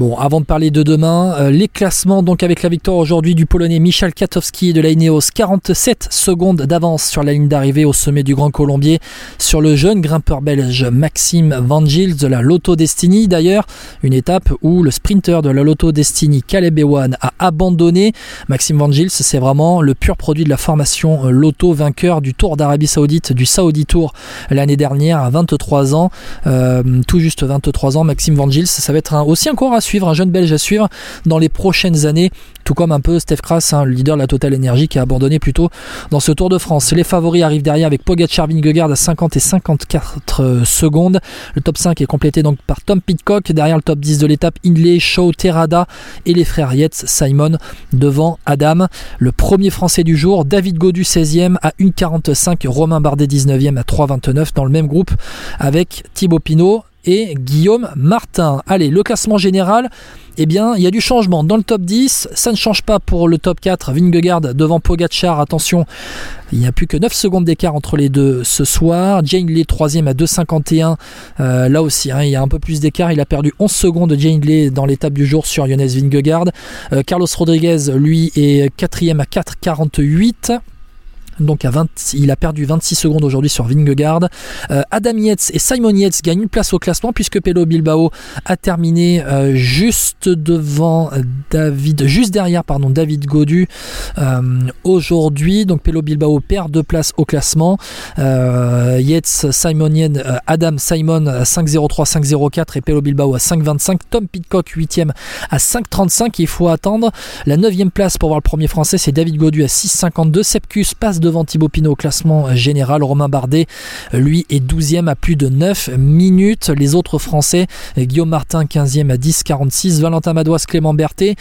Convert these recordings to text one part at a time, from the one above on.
Bon, avant de parler de demain, euh, les classements, donc avec la victoire aujourd'hui du Polonais Michal Katowski de la Ineos, 47 secondes d'avance sur la ligne d'arrivée au sommet du Grand Colombier sur le jeune grimpeur belge Maxime Van Gils de la Lotto Destiny. D'ailleurs, une étape où le sprinter de la Lotto Destiny, Caleb Ewan, a abandonné. Maxime Van Gils, c'est vraiment le pur produit de la formation euh, Lotto, vainqueur du Tour d'Arabie Saoudite, du Saudi Tour l'année dernière à 23 ans, euh, tout juste 23 ans. Maxime Van Gils, ça va être un, aussi encore suivre, un jeune belge à suivre dans les prochaines années, tout comme un peu Steph Kras, hein, le leader de la Total Energy qui a abandonné plutôt dans ce Tour de France. Les favoris arrivent derrière avec Pogacar Vingegaard à 50 et 54 euh, secondes. Le top 5 est complété donc par Tom Pitcock, derrière le top 10 de l'étape Hindley, Shaw, Terrada et les frères Yates, Simon devant Adam. Le premier français du jour, David Godu 16e à 1,45, Romain Bardet 19e à 3,29 dans le même groupe avec Thibaut Pinot, et Guillaume Martin. Allez, le classement général, eh bien, il y a du changement. Dans le top 10, ça ne change pas pour le top 4. Vingegaard devant Pogacar, attention, il n'y a plus que 9 secondes d'écart entre les deux ce soir. Jane Lee, troisième à 2,51. Euh, là aussi, hein, il y a un peu plus d'écart. Il a perdu 11 secondes Jane Lee dans l'étape du jour sur Jonas Vingegaard. Euh, Carlos Rodriguez, lui, est quatrième à 4,48 donc à 20, il a perdu 26 secondes aujourd'hui sur Vingegaard. Euh, Adam Yates et Simon Yates gagnent une place au classement puisque Pelo Bilbao a terminé euh, juste devant David, juste derrière pardon David Godu euh, aujourd'hui. Donc Pelo Bilbao perd deux places au classement. Yates, Simon Yates, Adam Simon à 5.03, 5.04 et Pelo Bilbao à 5.25. Tom Pitcock 8ème à 5.35. Il faut attendre la 9 place pour voir le premier français. C'est David Godu à 6.52. Sepkus passe de devant Thibaut Pinot au classement général. Romain Bardet, lui, est 12e à plus de 9 minutes. Les autres Français, Guillaume Martin, 15e à 10,46. Valentin Madouas, Clément Berthet,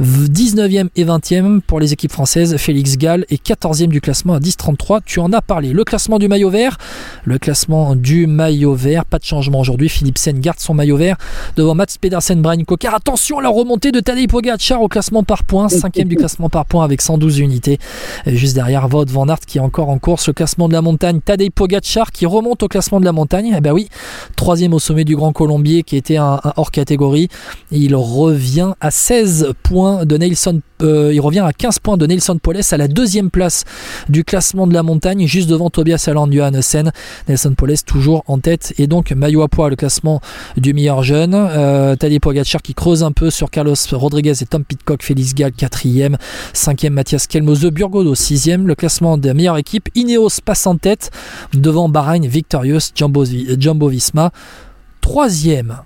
19e et 20e pour les équipes françaises. Félix Gall est 14e du classement à 10,33. Tu en as parlé. Le classement du maillot vert. Le classement du maillot vert. Pas de changement aujourd'hui. Philipsen garde son maillot vert devant Mats Pedersen, Brian Car Attention à la remontée de Tadej Pogacar au classement par points. 5e du classement par points avec 112 unités. Juste derrière, Vaud Van qui est encore en course. Le classement de la montagne, Tadej Pogacar qui remonte au classement de la montagne. Eh ben oui, troisième au sommet du Grand Colombier qui était un, hors catégorie. Il revient à 16 points de Nelson euh, il revient à 15 points de Nelson Poles à la deuxième place du classement de la montagne, juste devant Tobias Alland Johannessen. Nelson Poles toujours en tête et donc maillot à le classement du meilleur jeune. Euh, Tadej Pogacar qui creuse un peu sur Carlos Rodriguez et Tom Pitcock, Félix Gall 4ème, 5ème Mathias Kelmose, Burgodo 6ème. Le classement meilleure équipe, Ineos passe en tête devant Bahreïn Victorious Jumbo, Jumbo Visma. Troisième,